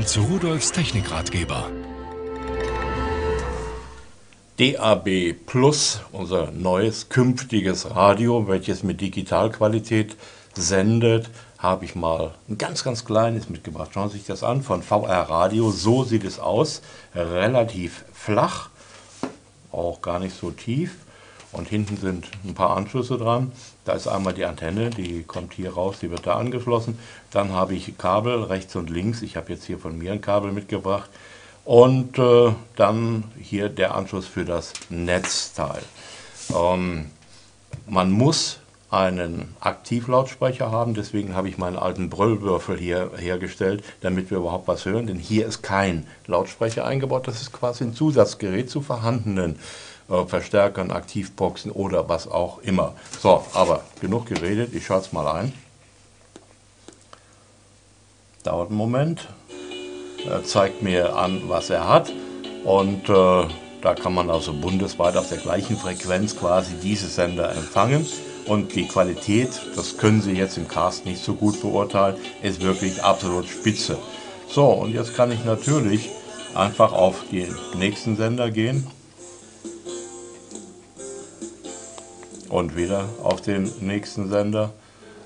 Willkommen zu Rudolfs Technikratgeber. DAB Plus, unser neues künftiges Radio, welches mit Digitalqualität sendet, habe ich mal ein ganz, ganz kleines mitgebracht. Schauen Sie sich das an, von VR Radio. So sieht es aus. Relativ flach, auch gar nicht so tief. Und hinten sind ein paar Anschlüsse dran. Da ist einmal die Antenne, die kommt hier raus, die wird da angeschlossen. Dann habe ich Kabel rechts und links. Ich habe jetzt hier von mir ein Kabel mitgebracht. Und äh, dann hier der Anschluss für das Netzteil. Ähm, man muss einen Aktivlautsprecher haben, deswegen habe ich meinen alten Brüllwürfel hier hergestellt, damit wir überhaupt was hören, denn hier ist kein Lautsprecher eingebaut, das ist quasi ein Zusatzgerät zu vorhandenen äh, Verstärkern, Aktivboxen oder was auch immer. So, aber genug geredet, ich schaue es mal ein. Dauert einen Moment. Er zeigt mir an, was er hat und äh, da kann man also bundesweit auf der gleichen Frequenz quasi diese Sender empfangen. Und die Qualität, das können Sie jetzt im Cast nicht so gut beurteilen, ist wirklich absolut spitze. So, und jetzt kann ich natürlich einfach auf den nächsten Sender gehen. Und wieder auf den nächsten Sender.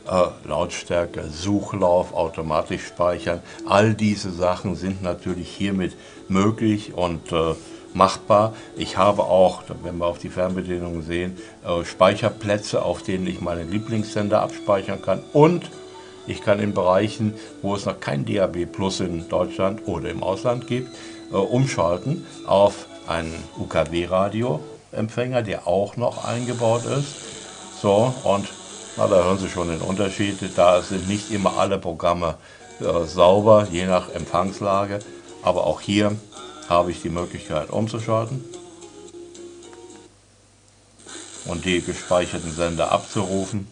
Äh, Lautstärke, Suchlauf, automatisch speichern. All diese Sachen sind natürlich hiermit möglich und äh, machbar. Ich habe auch, wenn wir auf die Fernbedienung sehen, äh, Speicherplätze, auf denen ich meine Lieblingssender abspeichern kann und ich kann in Bereichen, wo es noch kein DAB Plus in Deutschland oder im Ausland gibt, äh, umschalten auf einen UKW-Radio-Empfänger, der auch noch eingebaut ist. So, und na, da hören Sie schon den Unterschied. Da sind nicht immer alle Programme äh, sauber, je nach Empfangslage. Aber auch hier habe ich die Möglichkeit umzuschalten und die gespeicherten Sender abzurufen.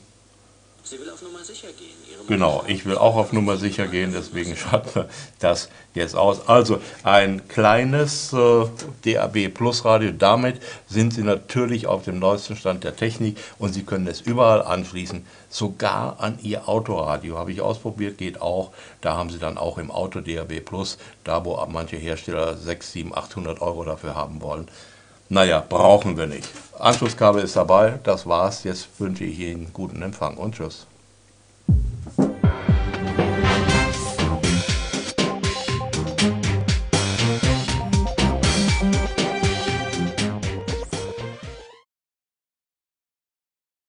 Sie will auf Nummer sicher gehen. Genau, ich will auch auf Nummer sicher gehen, deswegen schalten wir das jetzt aus. Also ein kleines äh, DAB Plus Radio, damit sind Sie natürlich auf dem neuesten Stand der Technik und Sie können es überall anschließen, sogar an Ihr Autoradio. Habe ich ausprobiert, geht auch. Da haben Sie dann auch im Auto DAB Plus, da wo manche Hersteller 6, 7, 800 Euro dafür haben wollen. Naja, brauchen wir nicht. Anschlusskabel ist dabei, das war's. Jetzt wünsche ich Ihnen guten Empfang und Tschüss.